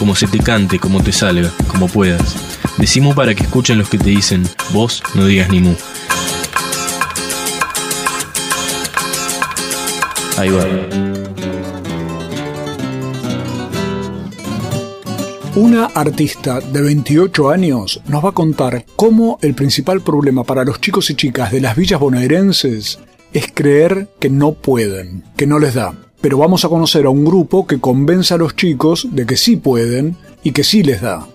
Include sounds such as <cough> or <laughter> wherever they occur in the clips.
como se te cante, como te salga, como puedas. Decimos para que escuchen los que te dicen, vos no digas ni mu. Ahí va. Una artista de 28 años nos va a contar cómo el principal problema para los chicos y chicas de las villas bonaerenses es creer que no pueden, que no les da. Pero vamos a conocer a un grupo que convence a los chicos de que sí pueden y que sí les da.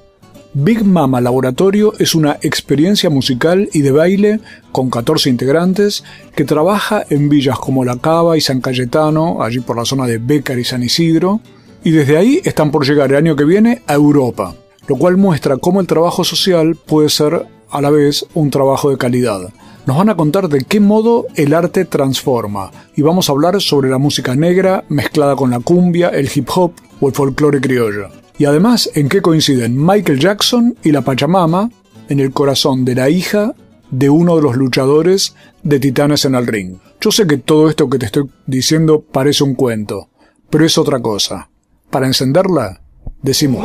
Big Mama Laboratorio es una experiencia musical y de baile con 14 integrantes que trabaja en villas como La Cava y San Cayetano, allí por la zona de Bécar y San Isidro, y desde ahí están por llegar el año que viene a Europa, lo cual muestra cómo el trabajo social puede ser a la vez un trabajo de calidad. Nos van a contar de qué modo el arte transforma. Y vamos a hablar sobre la música negra mezclada con la cumbia, el hip hop o el folclore criollo. Y además en qué coinciden Michael Jackson y la Pachamama en el corazón de la hija de uno de los luchadores de Titanes en el Ring. Yo sé que todo esto que te estoy diciendo parece un cuento, pero es otra cosa. Para encenderla, decimos...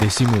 Decimos...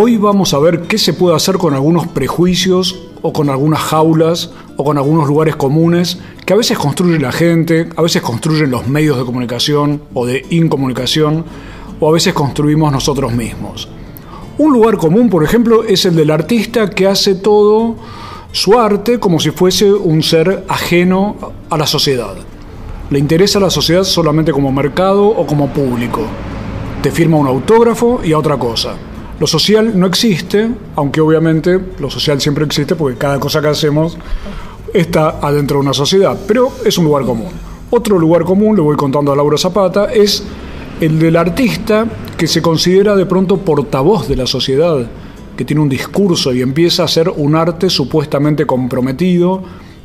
Hoy vamos a ver qué se puede hacer con algunos prejuicios o con algunas jaulas o con algunos lugares comunes que a veces construye la gente, a veces construyen los medios de comunicación o de incomunicación o a veces construimos nosotros mismos. Un lugar común, por ejemplo, es el del artista que hace todo su arte como si fuese un ser ajeno a la sociedad. Le interesa a la sociedad solamente como mercado o como público. Te firma un autógrafo y a otra cosa. Lo social no existe, aunque obviamente lo social siempre existe porque cada cosa que hacemos está adentro de una sociedad, pero es un lugar común. Otro lugar común, le voy contando a Laura Zapata, es el del artista que se considera de pronto portavoz de la sociedad, que tiene un discurso y empieza a hacer un arte supuestamente comprometido,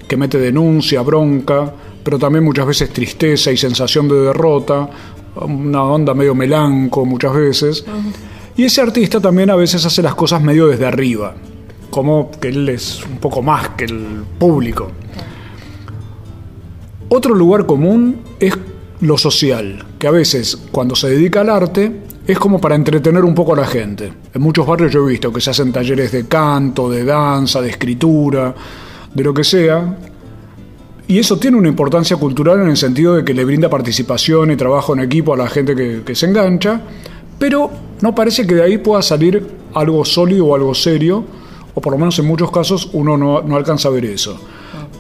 que mete denuncia, bronca, pero también muchas veces tristeza y sensación de derrota, una onda medio melanco muchas veces. Y ese artista también a veces hace las cosas medio desde arriba, como que él es un poco más que el público. Otro lugar común es lo social, que a veces cuando se dedica al arte es como para entretener un poco a la gente. En muchos barrios yo he visto que se hacen talleres de canto, de danza, de escritura, de lo que sea. Y eso tiene una importancia cultural en el sentido de que le brinda participación y trabajo en equipo a la gente que, que se engancha, pero no parece que de ahí pueda salir algo sólido o algo serio, o por lo menos en muchos casos uno no, no alcanza a ver eso.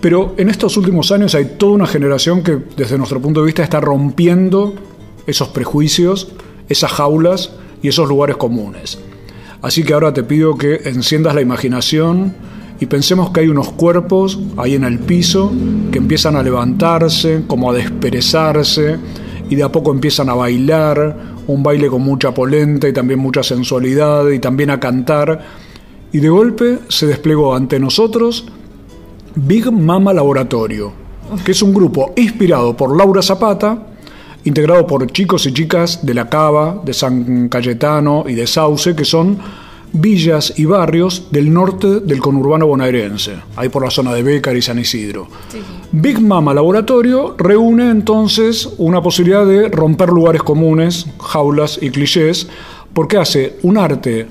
Pero en estos últimos años hay toda una generación que desde nuestro punto de vista está rompiendo esos prejuicios, esas jaulas y esos lugares comunes. Así que ahora te pido que enciendas la imaginación y pensemos que hay unos cuerpos ahí en el piso que empiezan a levantarse, como a desperezarse, y de a poco empiezan a bailar, un baile con mucha polenta y también mucha sensualidad y también a cantar. Y de golpe se desplegó ante nosotros Big Mama Laboratorio, que es un grupo inspirado por Laura Zapata, integrado por chicos y chicas de La Cava, de San Cayetano y de Sauce, que son villas y barrios del norte del conurbano bonaerense, ahí por la zona de Bécar y San Isidro. Big Mama Laboratorio reúne entonces una posibilidad de romper lugares comunes, jaulas y clichés, porque hace un arte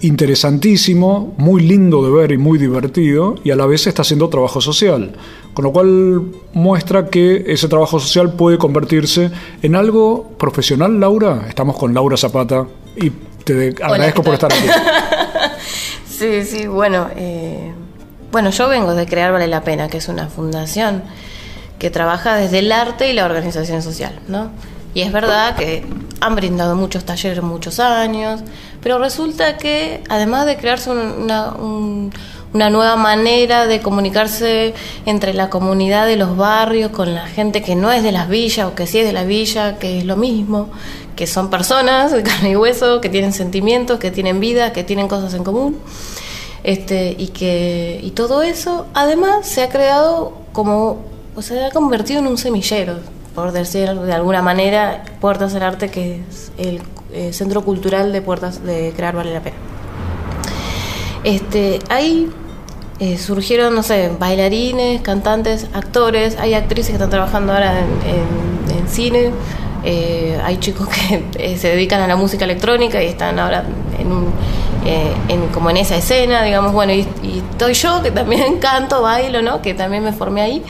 interesantísimo, muy lindo de ver y muy divertido, y a la vez está haciendo trabajo social, Con lo cual muestra que ese trabajo social puede convertirse en algo profesional, Laura. Estamos con Laura Zapata y te agradezco por estar aquí. <laughs> sí, sí, bueno. Eh, bueno, yo vengo de Crear Vale la Pena, que es una fundación que trabaja desde el arte y la organización social, ¿no? Y es verdad que han brindado muchos talleres muchos años, pero resulta que además de crearse una, una nueva manera de comunicarse entre la comunidad de los barrios con la gente que no es de las villas o que sí es de la villa, que es lo mismo, que son personas de carne y hueso, que tienen sentimientos, que tienen vida, que tienen cosas en común. Este, y que y todo eso además se ha creado como o se ha convertido en un semillero por decir de alguna manera Puertas del Arte que es el eh, centro cultural de Puertas de Crear Vale la Pena este ahí eh, surgieron no sé bailarines cantantes actores hay actrices que están trabajando ahora en, cine eh, hay chicos que se dedican a la música electrónica y están ahora en un eh, en, como en esa escena, digamos, bueno, y, estoy yo que también <laughs> canto, bailo, ¿no? Que también me formé ahí.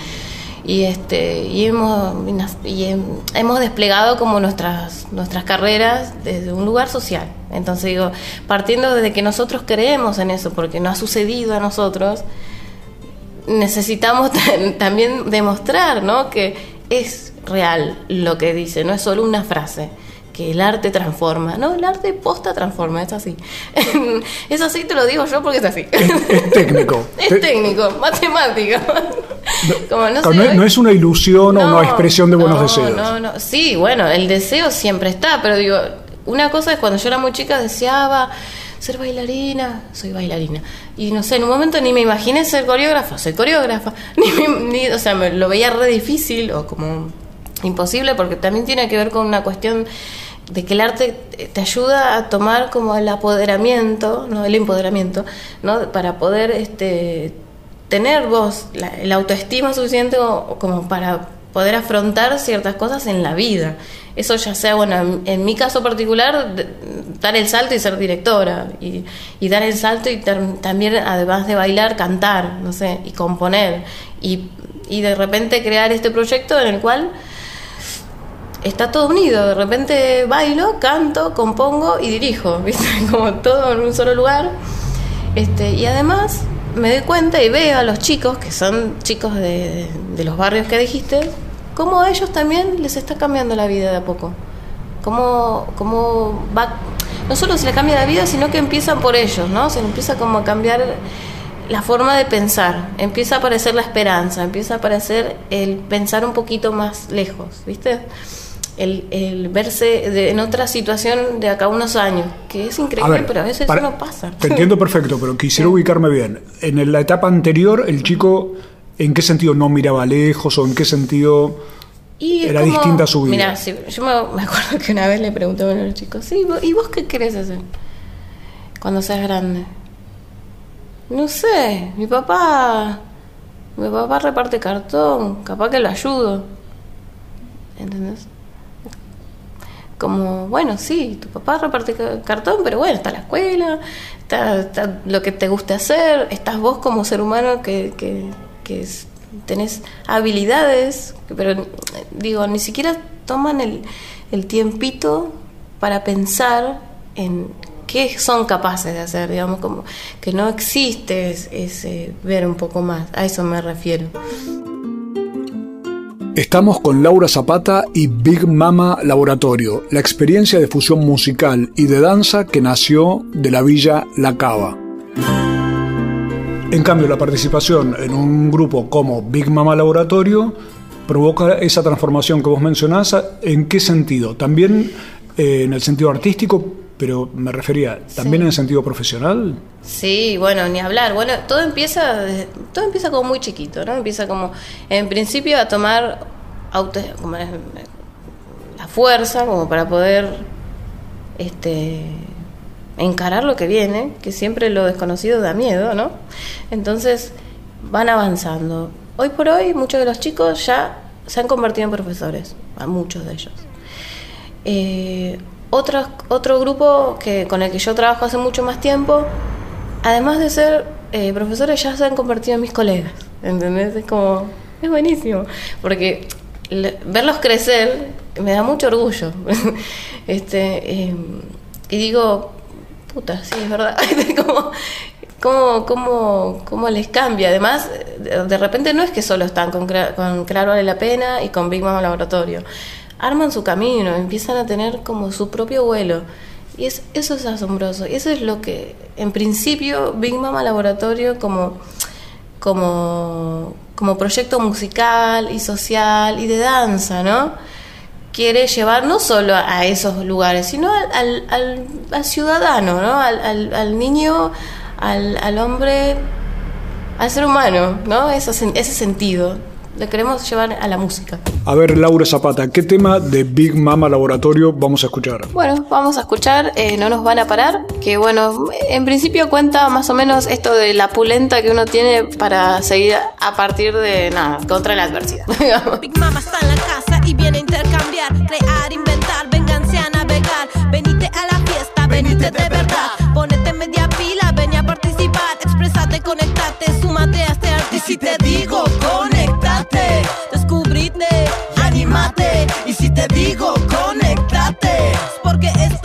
Y, este, y, hemos, y hemos desplegado como nuestras, nuestras carreras desde un lugar social. Entonces digo, partiendo desde que nosotros creemos en eso, porque no ha sucedido a nosotros, necesitamos <laughs> también demostrar ¿no? que es real lo que dice, no es solo una frase que el arte transforma. No, el arte posta transforma, es así. <laughs> es así, te lo digo yo porque es así. Es, técnico. es técnico, matemático. no, es una ilusión o una expresión de buenos deseos. No, no, sí, bueno, el deseo siempre está, pero digo, una cosa es cuando yo era muy chica deseaba ser bailarina, soy bailarina. Y no sé, en un momento ni me imaginé ser coreógrafa, soy coreógrafa. <laughs> Ni, o sea, me lo veía re difícil o como imposible porque también tiene que ver con una cuestión de que el arte te ayuda a tomar como el apoderamiento, ¿no? el empoderamiento, ¿no? para poder este, tener vos la, autoestima suficiente como, para poder afrontar ciertas cosas en la vida. Eso ya sea, bueno, en, mi caso particular, dar el salto y ser directora, y, y dar el salto y también, además de bailar, cantar, no sé, y componer, y, y de repente crear este proyecto en el cual está todo unido. De repente bailo, canto, compongo y dirijo, <laughs> ¿viste? Como todo en un solo lugar. Este, y además me doy cuenta y veo a los chicos, que son chicos de, los barrios que dijiste, cómo a ellos también les está cambiando la vida de a poco. Cómo, cómo va, no solo se les cambia la vida, sino que empiezan por ellos, ¿no? Se les empieza como a cambiar la forma de pensar, empieza a aparecer la esperanza, empieza a aparecer el pensar un poquito más lejos, ¿viste? El, verse en otra situación de acá a unos años, que es increíble, pero a veces eso no pasa. Te entiendo perfecto, pero quisiera ubicarme bien. En la etapa anterior, el chico, ¿en qué sentido no miraba lejos o en qué sentido era distinta su vida? Mira, yo me, acuerdo que una vez le pregunté a los chicos, sí, ¿y vos qué querés hacer cuando seas grande? No sé, mi papá, mi papá reparte cartón, capaz que lo ayudo. ¿Entendés? Como, bueno, sí, tu papá reparte cartón, pero bueno, está la escuela, está, lo que te guste hacer, estás vos como ser humano que, que, que tenés habilidades, pero digo, ni siquiera toman el, el tiempito para pensar en qué son capaces de hacer, digamos, como que no existe ese ver un poco más, a eso me refiero. Estamos con Laura Zapata y Big Mama Laboratorio, la experiencia de fusión musical y de danza que nació de la villa La Cava. En cambio, la participación en un grupo como Big Mama Laboratorio provoca esa transformación que vos mencionás. ¿En qué sentido? También eh, en el sentido artístico, pero me refería también en el sentido profesional. Sí, bueno, ni hablar. Bueno, todo empieza todo empieza como muy chiquito, ¿no? Empieza como en principio a tomar auto, como la fuerza como para poder este encarar lo que viene, que siempre lo desconocido da miedo, ¿no? Entonces van avanzando. Hoy por hoy muchos de los chicos ya se han convertido en profesores, a muchos de ellos. Eh, otro, otro grupo que, con el que yo trabajo hace mucho más tiempo, además de ser eh, profesores, ya se han convertido en mis colegas. ¿Entendés? Es como. Es buenísimo, porque verlos crecer me da mucho orgullo. <laughs> este eh, Y digo, puta, sí, es verdad. <laughs> cómo, cómo, cómo, les cambia. Además, de repente no es que solo están con, con Claro Vale la Pena y con Big Mama Laboratorio. Arman su camino, empiezan a tener como su propio vuelo. Y es, eso es asombroso. Y eso es lo que, en principio, Big Mama Laboratorio como, como, como proyecto musical y social y de danza, ¿no? Quiere llevar no solo a esos lugares, sino al, al, ciudadano, ¿no? Al, niño al, al hombre, al ser humano, ¿no? Eso, ese sentido. Le queremos llevar a la música. A ver, Laura Zapata, ¿qué tema de Big Mama Laboratorio vamos a escuchar? Bueno, vamos a escuchar eh, No nos van a parar, que bueno, en principio cuenta más o menos esto de la pulenta que uno tiene para seguir a partir de nada, contra la adversidad. <laughs> Big Mama está en la casa y viene a intercambiar, crear, inventar, venganse a navegar. Venite a la fiesta, venite de verdad, ponete media pila, ven a participar, expresate, conectate, súmate a este arte. Y si te digo, conectate, descubrite, animate. Y si te digo, conectate, es porque esto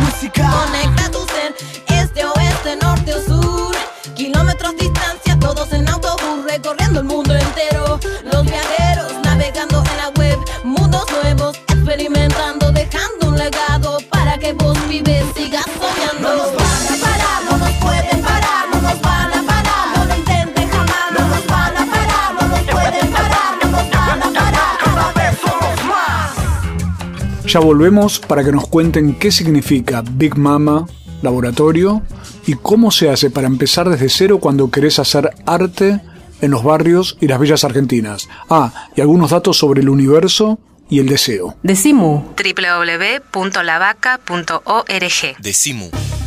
música. Conecta Ya volvemos para que nos cuenten qué significa Big Mama Laboratorio y cómo se hace para empezar desde cero cuando querés hacer arte en los barrios y las villas argentinas. Ah, y algunos datos sobre el universo y el deseo. Decimu. www.lavaca.org. Decimu.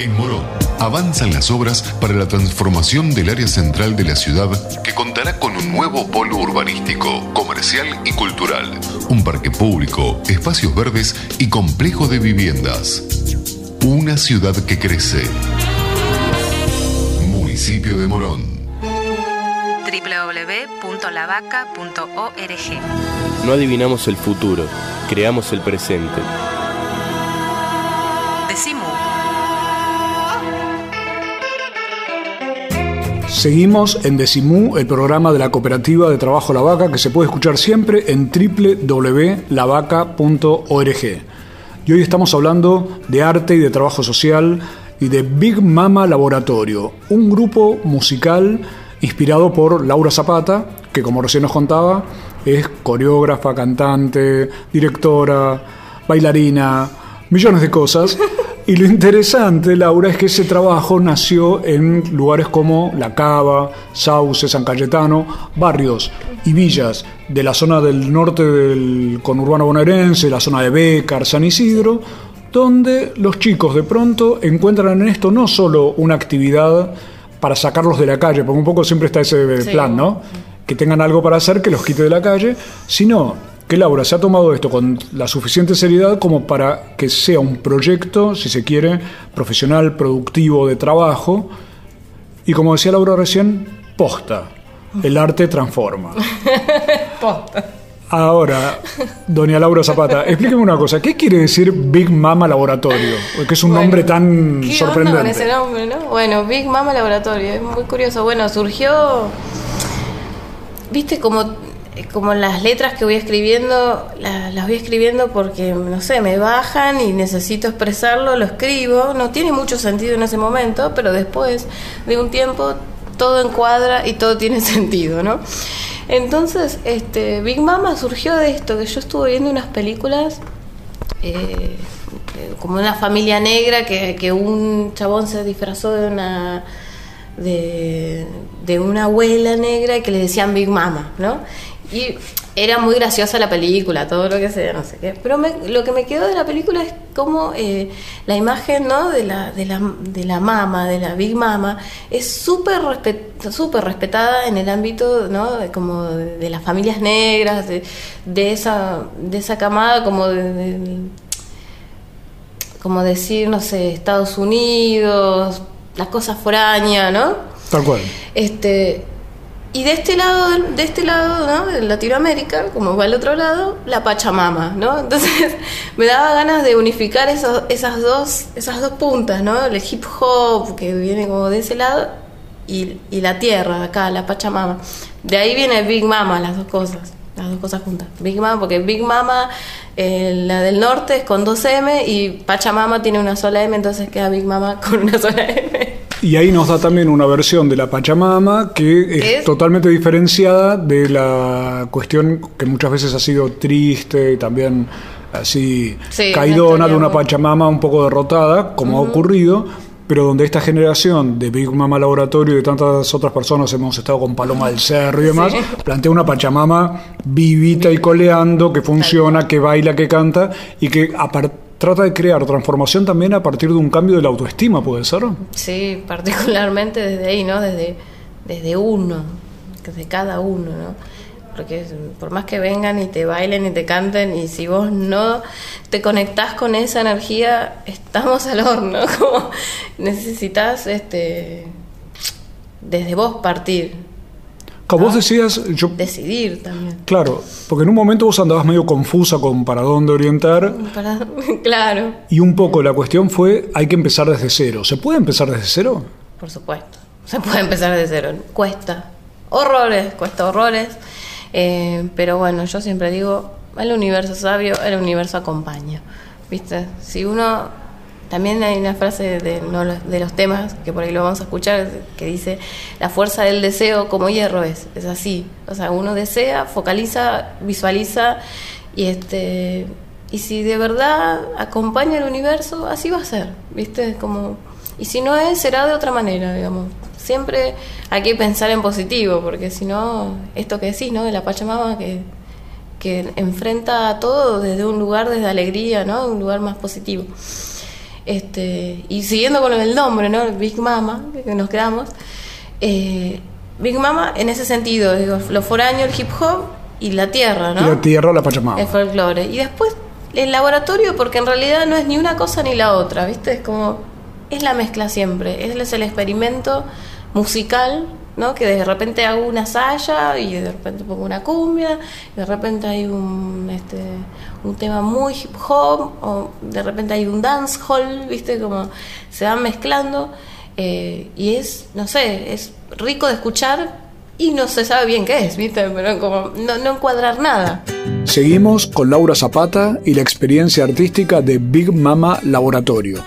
En Morón avanzan las obras para la transformación del área central de la ciudad que contará con un nuevo polo urbanístico, comercial y cultural, un parque público, espacios verdes y complejo de viviendas. Una ciudad que crece. Municipio de Morón. www.lavaca.org. No adivinamos el futuro, creamos el presente. Seguimos en Decimú, el programa de la cooperativa de trabajo La Vaca que se puede escuchar siempre en www.lavaca.org. Y hoy estamos hablando de arte y de trabajo social y de Big Mama Laboratorio, un grupo musical inspirado por Laura Zapata, que como recién nos contaba, es coreógrafa, cantante, directora, bailarina, millones de cosas, Y lo interesante, Laura, es que ese trabajo nació en lugares como La Cava, Sauce, San Cayetano, barrios y villas de la zona del norte del conurbano bonaerense, la zona de Bécar, San Isidro, donde los chicos de pronto encuentran en esto no solo una actividad para sacarlos de la calle, porque un poco siempre está ese plan, ¿no? Que tengan algo para hacer que los quite de la calle, sino que Laura se ha tomado esto con la suficiente seriedad como para que sea un proyecto, si se quiere, profesional, productivo, de trabajo, y como decía Laura recién, posta. El arte transforma. <laughs> Posta. Ahora, doña Laura Zapata, explíqueme una cosa. ¿Qué quiere decir Big Mama Laboratorio? Que es un Bueno, nombre tan ¿Qué onda con sorprendente. ese nombre, no? Bueno, Big Mama Laboratorio, es muy curioso. Bueno, surgió, viste, como, como las letras que voy escribiendo, la- las voy escribiendo porque, no sé, me bajan y necesito expresarlo, lo escribo. No tiene mucho sentido en ese momento, pero después de un tiempo todo encuadra y todo tiene <laughs> sentido, ¿no? Entonces, este, Big Mama surgió de esto, que yo estuve viendo unas películas eh, eh, como una familia negra que, que un chabón se disfrazó de una de una abuela negra y que le decían Big Mama, ¿no? Y era muy graciosa la película, todo lo que sea, no sé qué. Pero me- lo que me quedó de la película es como eh, la imagen, ¿no? De la, de la, de la mama, de la Big Mama, es súper respet- súper respetada en el ámbito, ¿no? De, como de, de las familias negras, de, de esa, de esa camada como de- de, como decir, no sé, Estados Unidos, las cosas foráneas, ¿no? Tal cual. Este, y de este lado, de este lado, ¿no? De Latinoamérica, como va al otro lado, la Pachamama, ¿no? <laughs> Entonces me daba ganas de unificar esos, esas dos, esas dos puntas, ¿no? El hip hop que viene como de ese lado y, y la tierra acá, la Pachamama. De ahí viene Big Mama, las dos cosas, las dos cosas juntas. Big Mama, porque Big Mama, eh, la del norte es con dos M y Pachamama tiene una sola M, entonces queda Big Mama con una sola M. Y ahí nos da también una versión de la Pachamama que es, Es- totalmente diferenciada de la cuestión que muchas veces ha sido triste y también así Sí, caidona de una Pachamama un poco derrotada, como ha ocurrido, pero donde esta generación de Big Mama Laboratorio y de tantas otras personas hemos estado con Paloma del Cerro y demás, Sí. plantea una Pachamama vivita y coleando, que funciona, que baila, que canta y que apar- trata de crear transformación también a partir de un cambio de la autoestima, ¿puede ser? Sí, particularmente desde ahí, ¿no? Desde, desde uno, desde cada uno, ¿no? Porque por más que vengan y te bailen y te canten, y si vos no te conectás con esa energía, estamos al horno. <laughs> Como necesitas este, desde vos partir, Como vos decías, yo decidir también. Claro, porque en un momento vos andabas medio confusa con para dónde orientar Para- <laughs> claro, y un poco la cuestión fue hay que empezar desde cero. ¿Se puede empezar desde cero? por supuesto. Se puede empezar de cero. Cuesta. Horrores, cuesta horrores. Eh, pero bueno, yo siempre digo, el universo sabio, el universo acompaña. ¿Viste? Si uno... También hay una frase de, de los temas, que por ahí lo vamos a escuchar, que dice, la fuerza del deseo como hierro es. Es así. O sea, uno desea, focaliza, visualiza y este... Y si de verdad acompaña el universo, así va a ser, ¿viste? Como y si no es, será de otra manera, digamos. Siempre hay que pensar en positivo, porque si no, esto que decís, ¿no? De la Pachamama que, que enfrenta a todo desde un lugar, desde alegría, ¿no? Un lugar más positivo. Este, y siguiendo con el nombre, ¿no? Big Mama, que nos quedamos. eh, Big Mama en ese sentido, digo, lo foráneo, el hip hop y la tierra, ¿no? La tierra, la Pachamama. el folclore. Y después el laboratorio, porque en realidad no es ni una cosa ni la otra, ¿viste? Es como, es la mezcla siempre, es el experimento musical, ¿no? Que de repente hago una saya y de repente pongo una cumbia, y de repente hay un, este, un tema muy hip hop, o de repente hay un dance hall, ¿viste? Como se van mezclando. eh, y es, no sé, es rico de escuchar y no se sabe bien qué es, ¿viste? Pero como no, no encuadrar nada. Seguimos con Laura Zapata y la experiencia artística de Big Mama Laboratorio.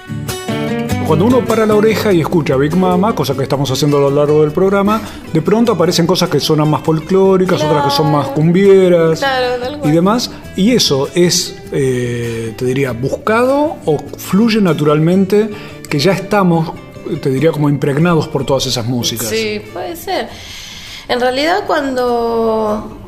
Cuando uno para la oreja y escucha Big Mama, cosa que estamos haciendo a lo largo del programa, de pronto aparecen cosas que suenan más folclóricas, otras que son más cumbieras Claro, y demás. Y eso es, eh, te diría, buscado o fluye naturalmente que ya estamos, te diría, como impregnados por todas esas músicas. Sí, puede ser. En realidad cuando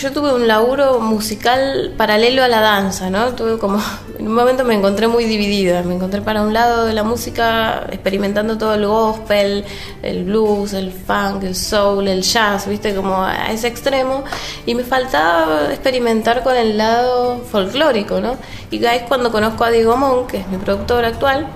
yo tuve un laburo musical paralelo a la danza, ¿no? Tuve como <laughs> en un momento me encontré muy dividida, me encontré para un lado de la música experimentando todo el gospel, el blues, el funk, el soul, el jazz, ¿viste? Como a ese extremo y me faltaba experimentar con el lado folclórico, ¿no? Y es cuando conozco a Diego Mon, que es mi productor actual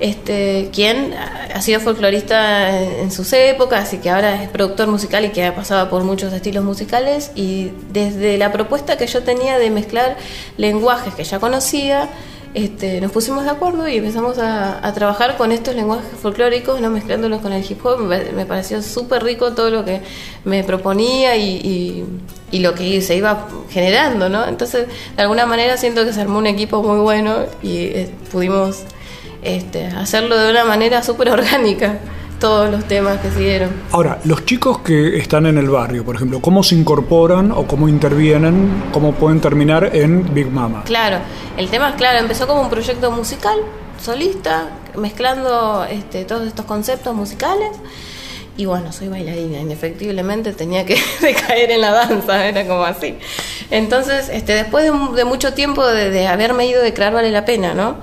este, quien ha sido folclorista en, en sus épocas y que ahora es productor musical y que ha pasado por muchos estilos musicales. Y desde la propuesta que yo tenía de mezclar lenguajes que ya conocía, este, nos pusimos de acuerdo y empezamos a, trabajar con estos lenguajes folclóricos, no mezclándolos con el hip hop. Me, pareció súper rico todo lo que me proponía y, y, y lo que se iba generando, ¿no? Entonces, de alguna manera siento que se armó un equipo muy bueno y eh, pudimos este, hacerlo de una manera súper orgánica, todos los temas que siguieron. Ahora, los chicos que están en el barrio, por ejemplo, ¿cómo se incorporan o cómo intervienen, cómo pueden terminar en Big Mama? Claro, el tema es claro, empezó como un proyecto musical, solista, mezclando este, todos estos conceptos musicales. Y bueno, soy bailarina, indefectiblemente tenía que <laughs> recaer en la danza, era como así. Entonces, este, después de, de mucho tiempo de, de haberme ido de crear Vale la Pena, ¿no?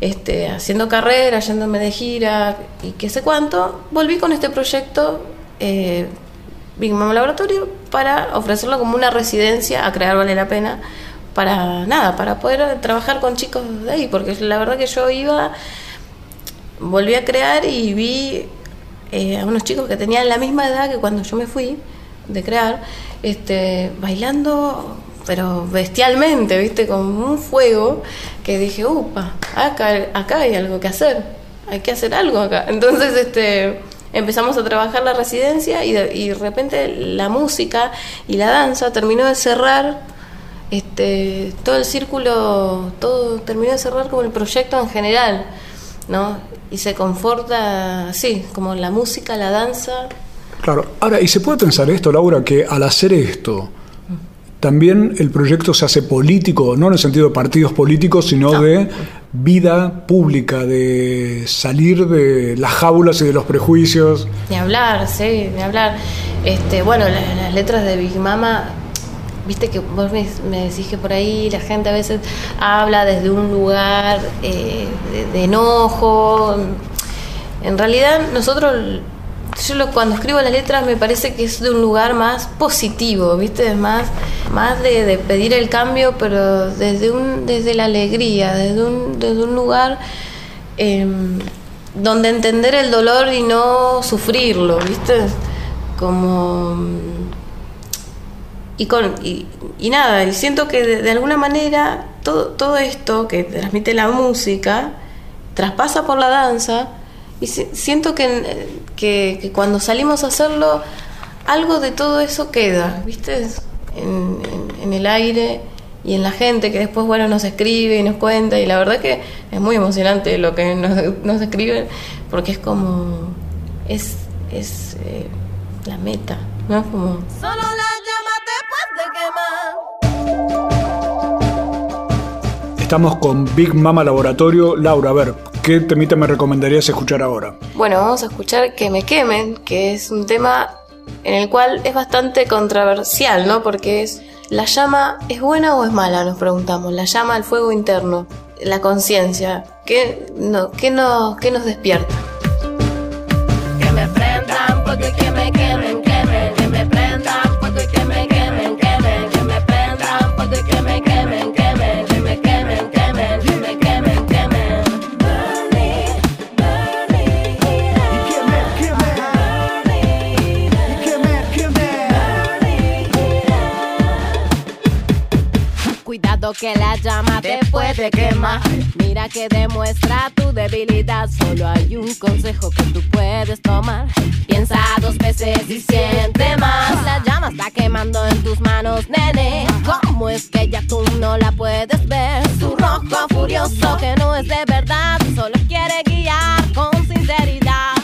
Este, haciendo carrera, yéndome de gira y qué sé cuánto, volví con este proyecto eh, Big Mama Laboratorio para ofrecerlo como una residencia a crear Vale la Pena para nada, para poder trabajar con chicos de ahí, porque la verdad que yo iba, volví a crear y vi eh, a unos chicos que tenían la misma edad que cuando yo me fui de crear, este, bailando pero bestialmente, ¿viste? Con un fuego que dije, upa, acá, acá hay algo que hacer, hay que hacer algo acá. <laughs> Entonces, este, empezamos a trabajar la residencia y de, y repente la música y la danza terminó de cerrar este, todo el círculo, todo terminó de cerrar como el proyecto en general, ¿no? Y se conforta así, como la música, la danza. Claro, ahora, ¿y se puede pensar esto, Laura, que al hacer esto, también el proyecto se hace político, no en el sentido de partidos políticos, sino no. de vida pública, de salir de las jaulas y de los prejuicios. Ni hablar, sí, ni hablar. Este, bueno, las, las letras de Big Mama, viste que vos me, me, decís que por ahí la gente a veces habla desde un lugar eh, de, de enojo. En realidad nosotros yo lo, cuando escribo las letras me parece que es de un lugar más positivo, ¿viste? Es más, más de, pedir el cambio, pero desde, un, desde la alegría, desde un, desde un lugar eh, donde entender el dolor y no sufrirlo, ¿viste? Como... Y, con, y, y nada, y siento que de, de alguna manera todo, todo esto que transmite la música traspasa por la danza y siento que, que, que, cuando salimos a hacerlo, algo de todo eso queda, ¿viste? En, en, en, el aire y en la gente que después, bueno, nos escribe y nos cuenta. Y la verdad que es muy emocionante lo que nos, <laughs> nos escriben, porque es como. Es, es eh, la meta, ¿no? Como. Solo la llama después de quemar. Estamos con Big Mama Laboratorio. Laura, a ver, ¿qué temita me recomendarías escuchar ahora? Bueno, vamos a escuchar Que me quemen, que es un tema en el cual es bastante controversial, ¿no? Porque es, ¿la llama es buena o es mala? Nos preguntamos. La llama al fuego interno, la conciencia. ¿Qué, no, qué, no, ¿Qué nos despierta? Que me prendan porque que me Cuidado que la llama te puede quemar. Mira que demuestra tu debilidad. Solo hay un consejo que tú puedes tomar. Piensa dos veces y siente más. La llama está quemando en tus manos, nene. ¿Cómo es que ya tú no la puedes ver? Su rojo furioso, que no es de verdad, solo quiere guiar con sinceridad.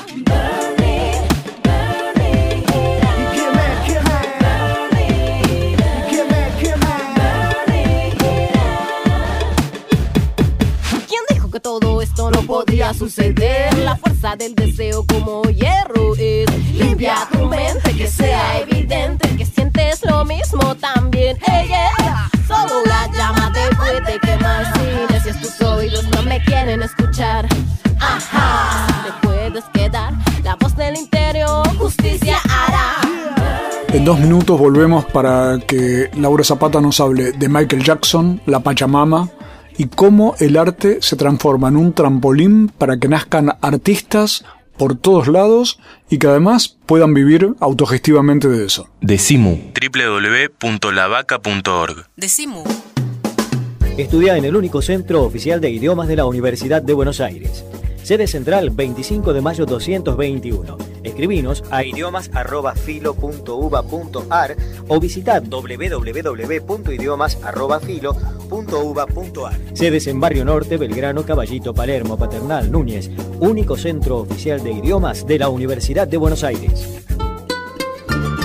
Todo esto no podía suceder? La fuerza del deseo como hierro es limpia tu mente, que sea evidente que sientes lo mismo también. Ella solo la llama te puede quemar si decías tus oídos no me quieren escuchar. Ajá, te puedes quedar, la voz del interior justicia hará. En dos minutos volvemos para que Laura Zapata nos hable de Michael Jackson, la Pachamama, y cómo el arte se transforma en un trampolín para que nazcan artistas por todos lados y que además puedan vivir autogestivamente de eso. Decimu. www.lavaca.org. Decimu. Estudia en el único centro oficial de idiomas de la Universidad de Buenos Aires. Sede central 25 de mayo 221. Escribinos a idiomas.filo.uva.ar o visitad www.idiomas.filo.uva.ar. Sedes en Barrio Norte, Belgrano, Caballito, Palermo, Paternal, Núñez. Único centro oficial de idiomas de la Universidad de Buenos Aires.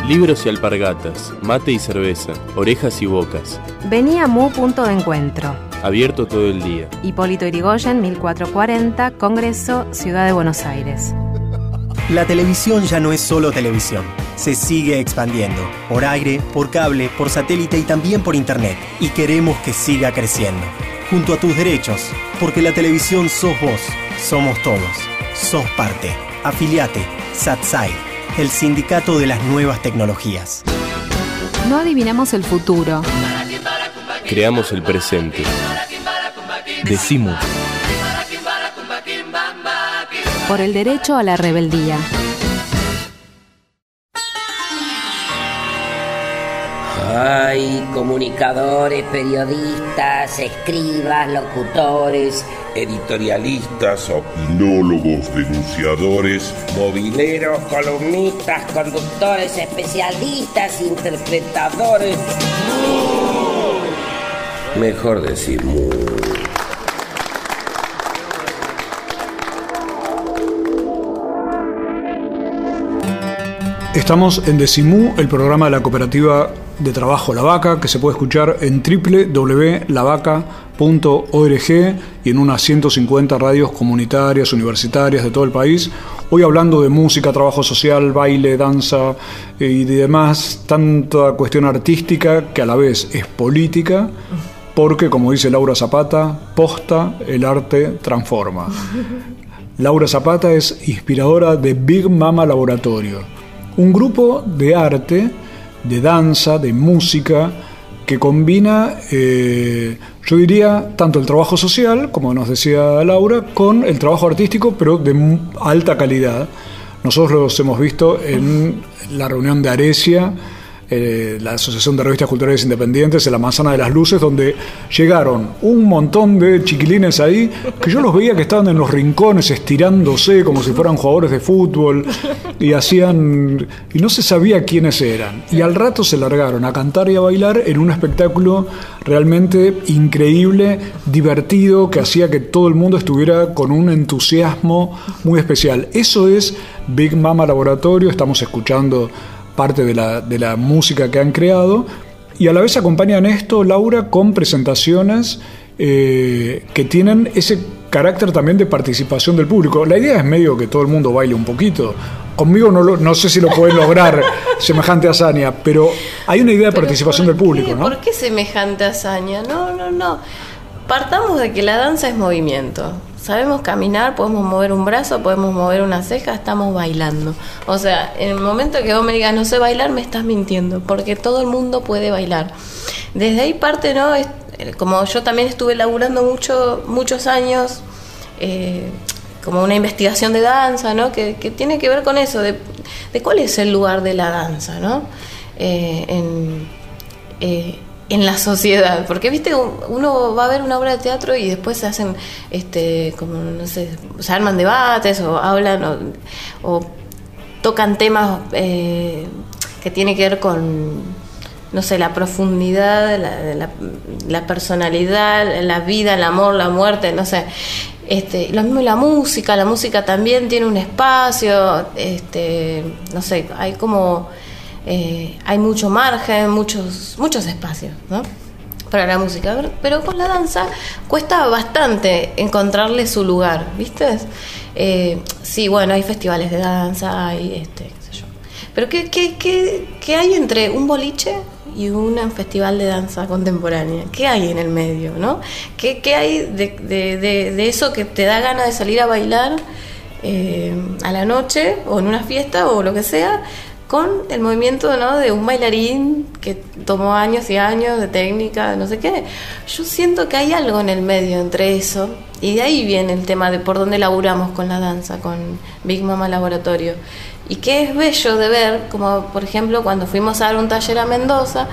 Libros y alpargatas, mate y cerveza, orejas y bocas. Vení a Mu Punto de Encuentro. Abierto todo el día. Hipólito Irigoyen, 1440, Congreso, Ciudad de Buenos Aires. La televisión ya no es solo televisión. Se sigue expandiendo. Por aire, por cable, por satélite y también por internet. Y queremos que siga creciendo. Junto a tus derechos. Porque la televisión sos vos. Somos todos. Sos parte. Afiliate. SATSAI. El sindicato de las nuevas tecnologías. No adivinamos el futuro. Creamos el presente. Decimos. Por el derecho a la rebeldía. Hay comunicadores, periodistas, escribas, locutores, editorialistas, opinólogos, denunciadores, mobileros, columnistas, conductores, especialistas, interpretadores. Mejor decir Estamos en Decimú, el programa de la cooperativa de trabajo La Vaca, que se puede escuchar en www.lavaca.org y en unas 150 radios comunitarias, universitarias de todo el país. Hoy hablando de música, trabajo social, baile, danza eh, y demás, tanta cuestión artística que a la vez es política, porque como dice Laura Zapata, posta, el arte transforma. <laughs> Laura Zapata es inspiradora de Big Mama Laboratorio un grupo de arte, de danza, de música, que combina, eh, yo diría, tanto el trabajo social, como nos decía Laura, con el trabajo artístico, pero de alta calidad. Nosotros los hemos visto en la reunión de Aresia, eh, la Asociación de Revistas Culturales Independientes en la Manzana de las Luces, donde llegaron un montón de chiquilines ahí que yo los veía que estaban en los rincones estirándose como si fueran jugadores de fútbol y hacían. y no se sabía quiénes eran. Y al rato se largaron a cantar y a bailar en un espectáculo realmente increíble, divertido, que hacía que todo el mundo estuviera con un entusiasmo muy especial. Eso es Big Mama Laboratorio, estamos escuchando parte de la, de la música que han creado. Y a la vez acompañan esto, Laura, con presentaciones eh, que tienen ese carácter también de participación del público. La idea es medio que todo el mundo baile un poquito. Conmigo no, no sé si lo pueden lograr <laughs> semejante hazaña, pero hay una idea de participación del público, ¿no? ¿Por qué semejante hazaña? No, no, no. Partamos de que la danza es movimiento. Sabemos caminar, podemos mover un brazo, podemos mover una ceja, estamos bailando. O sea, en el momento que vos me digas no sé bailar, me estás mintiendo, porque todo el mundo puede bailar. Desde ahí parte, ¿no? Eh, como yo también estuve laburando mucho, muchos años, eh, como una investigación de danza, ¿no? Que, tiene que ver con eso, de, cuál es el lugar de la danza, ¿no? Eh, en la sociedad, porque viste, uno va a ver una obra de teatro y después se hacen, este, como, no sé, se arman debates o hablan o, tocan temas eh, que tienen que ver con, no sé, la profundidad, la, la, la personalidad, la vida, el amor, la muerte, no sé. Este, lo mismo la música, la música también tiene un espacio, este, no sé, hay como, eh, hay mucho margen, muchos, muchos espacios, ¿no? Para la música, pero con la danza cuesta bastante encontrarle su lugar, ¿viste? Eh, sí, bueno, hay festivales de danza, hay, este, qué sé yo. Pero ¿qué, qué, qué, qué hay entre un boliche y un festival de danza contemporánea. ¿Qué hay en el medio? ¿no? ¿Qué, qué hay de, de, de, eso que te da ganas de salir a bailar eh, a la noche o en una fiesta o lo que sea? Con el movimiento de un bailarín que tomó años y años de técnica, no sé qué. Yo siento que hay algo en el medio entre eso y de ahí viene el tema de por dónde laburamos con la danza, con Big Mama Laboratorio. Y que es bello de ver, como por ejemplo cuando fuimos a dar un taller a Mendoza,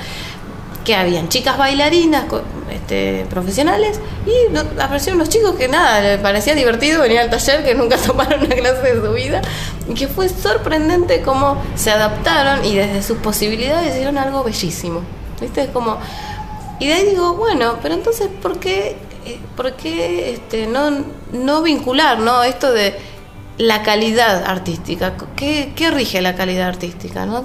que habían chicas bailarinas este, profesionales y aparecieron unos chicos que nada, les parecía divertido venir al taller, que nunca <laughs> tomaron una clase de su vida y que fue sorprendente cómo se adaptaron y desde sus posibilidades hicieron algo bellísimo. ¿Viste? Como... Y de ahí digo, bueno, pero entonces, ¿por qué, por qué este, no, no vincular ¿no? esto de la calidad artística? ¿Qué, ¿Qué rige la calidad artística? ¿no?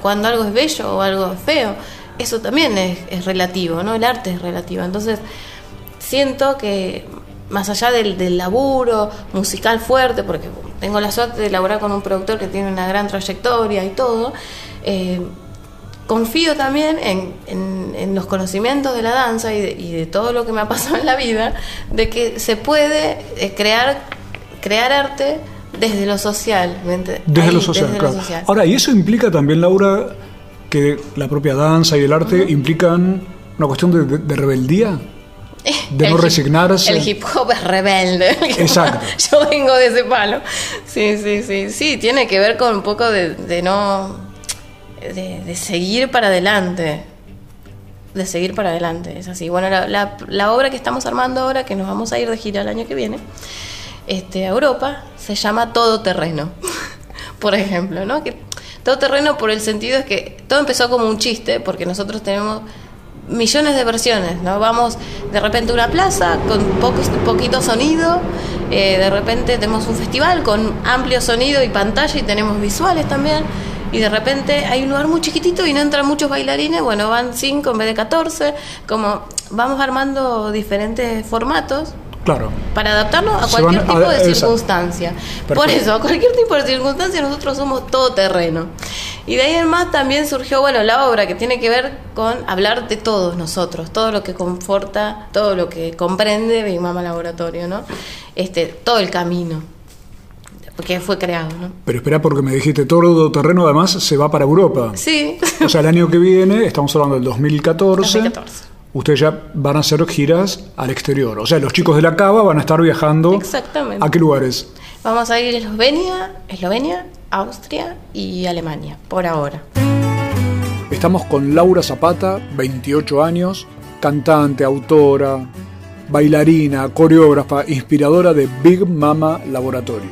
Cuando algo es bello o algo es feo eso también es, es, relativo, ¿no? El arte es relativo. Entonces, siento que más allá del, del, laburo musical fuerte, porque tengo la suerte de laburar con un productor que tiene una gran trayectoria y todo, eh, confío también en, en, en, los conocimientos de la danza y de, y de, todo lo que me ha pasado en la vida, de que se puede eh, crear, crear arte desde lo social. Desde, Ahí, lo, social, desde claro. lo social. Ahora, y eso implica también, Laura, que la propia danza y el arte uh -huh. implican una cuestión de, de, de rebeldía. De el no resignarse. El hip hop es rebelde. Exacto. <laughs> Yo vengo de ese palo. Sí, sí, sí. Sí, tiene que ver con un poco de, de no. De, de, seguir para adelante. De seguir para adelante. Es así. Bueno, la, la, la, obra que estamos armando ahora, que nos vamos a ir de gira el año que viene, este, a Europa, se llama Todo Terreno. <laughs> Por ejemplo, ¿no? Que todo terreno por el sentido es que todo empezó como un chiste, porque nosotros tenemos millones de versiones, ¿no? Vamos de repente a una plaza con poco, poquito sonido, eh, de repente tenemos un festival con amplio sonido y pantalla y tenemos visuales también, y de repente hay un lugar muy chiquitito y no entran muchos bailarines, bueno, van 5 en vez de 14, como vamos armando diferentes formatos Claro. Para adaptarnos a cualquier tipo a, de circunstancia. Perfecto. Por eso, a cualquier tipo de circunstancia nosotros somos todo terreno. Y de ahí en más también surgió, bueno, la obra que tiene que ver con hablar de todos nosotros, todo lo que conforta, todo lo que comprende Big Mama Laboratorio, ¿no? Este, todo el camino que fue creado, ¿no? Pero espera porque me dijiste todo terreno además se va para Europa. Sí. O sea, el año que viene, estamos hablando del 2014. 2014 <laughs> ustedes ya van a hacer giras al exterior. O sea, los chicos de la Cava van a estar viajando. Exactamente. ¿A qué lugares? Vamos a ir a Eslovenia, Eslovenia, Austria y Alemania, por ahora. Estamos con Laura Zapata, 28 años, cantante, autora, bailarina, coreógrafa, inspiradora de Big Mama Laboratorio.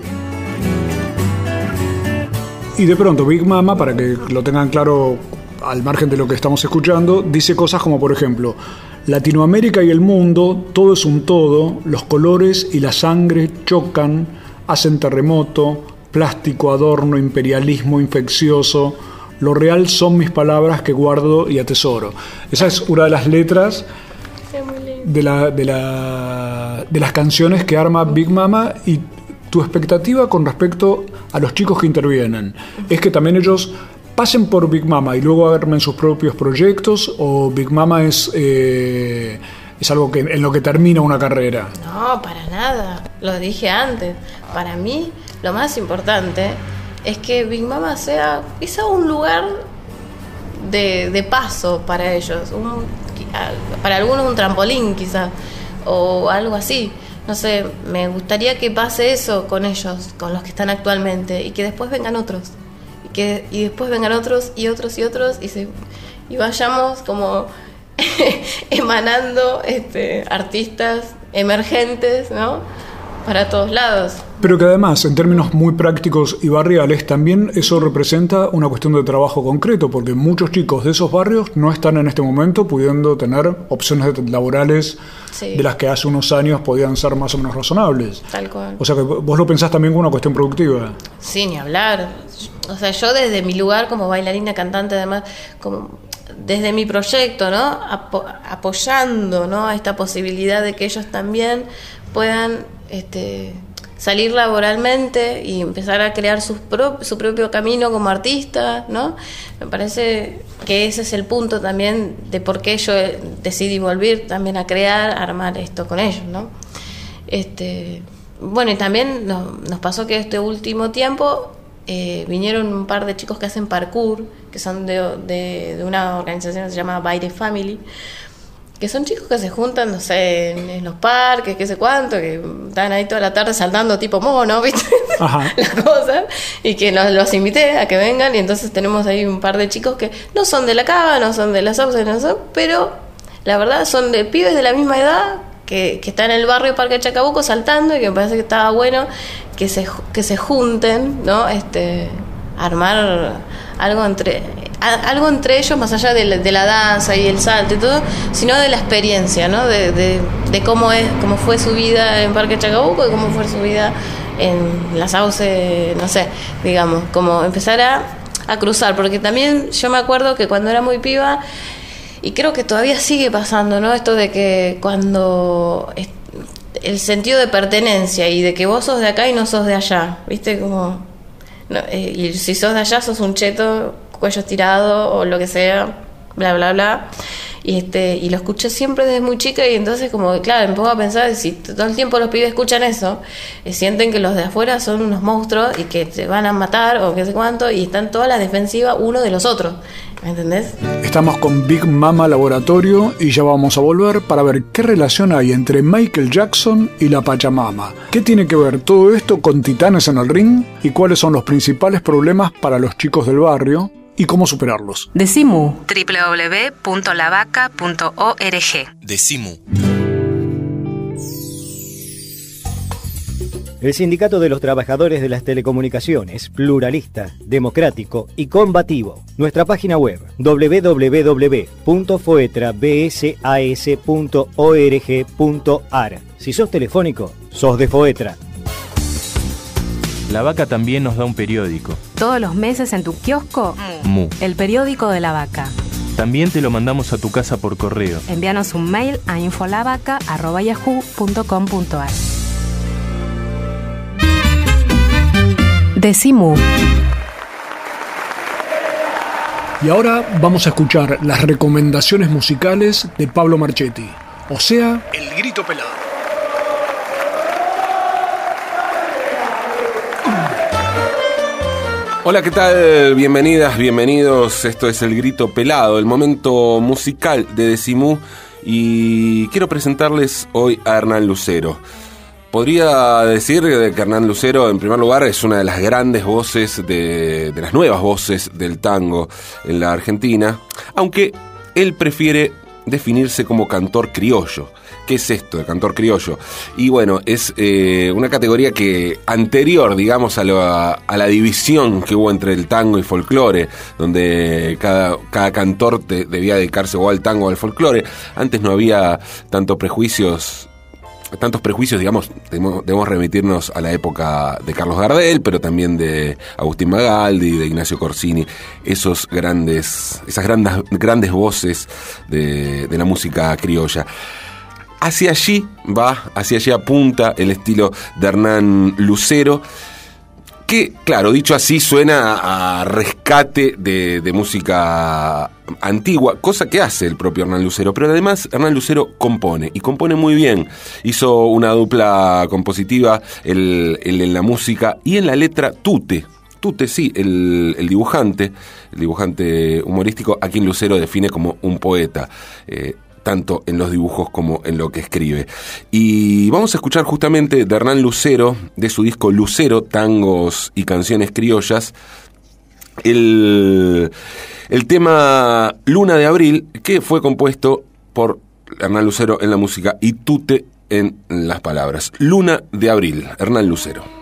Y de pronto Big Mama, para que lo tengan claro al margen de lo que estamos escuchando, dice cosas como por ejemplo, Latinoamérica y el mundo, todo es un todo, los colores y la sangre chocan, hacen terremoto, plástico, adorno, imperialismo infeccioso, lo real son mis palabras que guardo y atesoro. Esa es una de las letras de, la, de, la, de las canciones que arma Big Mama y tu expectativa con respecto a los chicos que intervienen es que también ellos pasen por Big Mama y luego armen sus propios proyectos o Big Mama es, eh, es algo que, en lo que termina una carrera? No, para nada. Lo dije antes. Para mí lo más importante es que Big Mama sea quizá un lugar de, de paso para ellos. Un, para algunos un trampolín quizá o algo así. No sé, me gustaría que pase eso con ellos, con los que están actualmente y que después vengan otros que, y después vengan otros y otros y otros y, se, y vayamos como <laughs> emanando este, artistas emergentes, ¿no? para todos lados. Pero que además, en términos muy prácticos y barriales, también eso representa una cuestión de trabajo concreto, porque muchos chicos de esos barrios no están en este momento pudiendo tener opciones laborales Sí. de las que hace unos años podían ser más o menos razonables. Tal cual. O sea que vos lo pensás también como una cuestión productiva. Sí, ni hablar. O sea, yo desde mi lugar como bailarina, cantante, además, como desde mi proyecto, ¿no? Apo- apoyando, ¿no? A esta posibilidad de que ellos también puedan este, salir laboralmente y empezar a crear sus pro- su propio camino como artista, ¿no? Me parece que ese es el punto también de por qué yo decidí volver también a crear, armar esto con ellos, ¿no? Este, bueno, y también nos, nos pasó que este último tiempo eh, vinieron un par de chicos que hacen parkour, que son de, de- de una organización que se llama Baile Family, que son chicos que se juntan, no sé, en, en los parques, qué sé cuánto, que están ahí toda la tarde saltando tipo mono, <laughs> ¿viste? Ajá. <laughs> las cosas y que los, los invité a que vengan y entonces tenemos ahí un par de chicos que no son de la cava, no son de las OPS, no son, pero la verdad son de pibes de la misma edad que, están en el barrio Parque Chacabuco saltando y que me parece que estaba bueno que se, que se junten, ¿no? Este, armar algo entre algo entre ellos más allá de la, danza y el salto y todo, sino de la experiencia, ¿no? De, de, de cómo es, cómo fue su vida en Parque Chacabuco y cómo fue su vida en la Sauce, no sé, digamos, como empezar a, a cruzar, porque también yo me acuerdo que cuando era muy piba, y creo que todavía sigue pasando, ¿no? Esto de que cuando el sentido de pertenencia y de que vos sos de acá y no sos de allá, ¿viste? Como, no, eh, y si sos de allá sos un cheto, cuello estirado o lo que sea, bla, bla, bla. Y, este, y lo escuché siempre desde muy chica y entonces como, claro, me pongo a pensar, si todo el tiempo los pibes escuchan eso, eh, sienten que los de afuera son unos monstruos y que te van a matar o qué sé cuánto y están todas las defensivas uno de los otros, ¿me entendés? Estamos con Big Mama Laboratorio y ya vamos a volver para ver qué relación hay entre Michael Jackson y la Pachamama. ¿Qué tiene que ver todo esto con Titanes en el Ring? ¿Y cuáles son los principales problemas para los chicos del barrio? ¿Y cómo superarlos? Decimu. www.lavaca.org. Decimu. El Sindicato de los Trabajadores de las Telecomunicaciones, pluralista, democrático y combativo. Nuestra página web www.foetrabsas.org.ar. Si sos telefónico, sos de Foetra. La vaca también nos da un periódico, Todos los meses en tu kiosco, Mu. el periódico de la vaca. También te lo mandamos a tu casa por correo. Envíanos un mail a infolavaca.yahoo.com.ar. Decimu. Y ahora vamos a escuchar las recomendaciones musicales de Pablo Marchetti. O sea, El Grito Pelado. Hola, ¿qué tal? Bienvenidas, bienvenidos. Esto es El Grito Pelado, el momento musical de Decimú. Y quiero presentarles hoy a Hernán Lucero. Podría decir que Hernán Lucero, en primer lugar, es una de las grandes voces, de, de las nuevas voces del tango en la Argentina, aunque él prefiere definirse como cantor criollo. ¿Qué es esto de cantor criollo? Y bueno, es eh, una categoría que anterior, digamos, a, lo- a la división que hubo entre el tango y folclore, donde cada, cada cantor te- debía dedicarse o al tango o al folclore. Antes no había tantos prejuicios tantos prejuicios, digamos, debemos remitirnos a la época de Carlos Gardel, pero también de Agustín Magaldi, de Ignacio Corsini, esos grandes, esas grandes, grandes voces de, de la música criolla. Hacia allí va, hacia allí apunta el estilo de Hernán Lucero, que, claro, dicho así, suena a rescate de, de música antigua, cosa que hace el propio Hernán Lucero, pero además Hernán Lucero compone, y compone muy bien. Hizo una dupla compositiva en la música y en la letra Tute. Tute, sí, el, el dibujante, el dibujante humorístico, a quien Lucero define como un poeta. eh, tanto en los dibujos como en lo que escribe. Y vamos a escuchar justamente de Hernán Lucero, de su disco Lucero, Tangos y Canciones Criollas, el, el tema Luna de Abril, que fue compuesto por Hernán Lucero en la música y Tute en las palabras. Luna de abril, Hernán Lucero.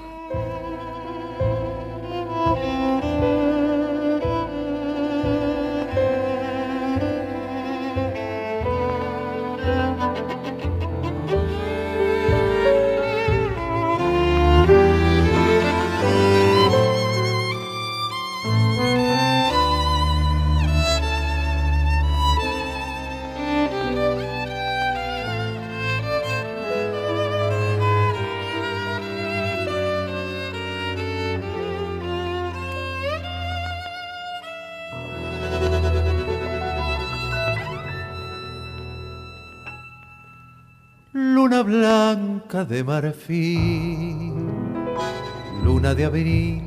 Luna blanca de marfil, luna de abril,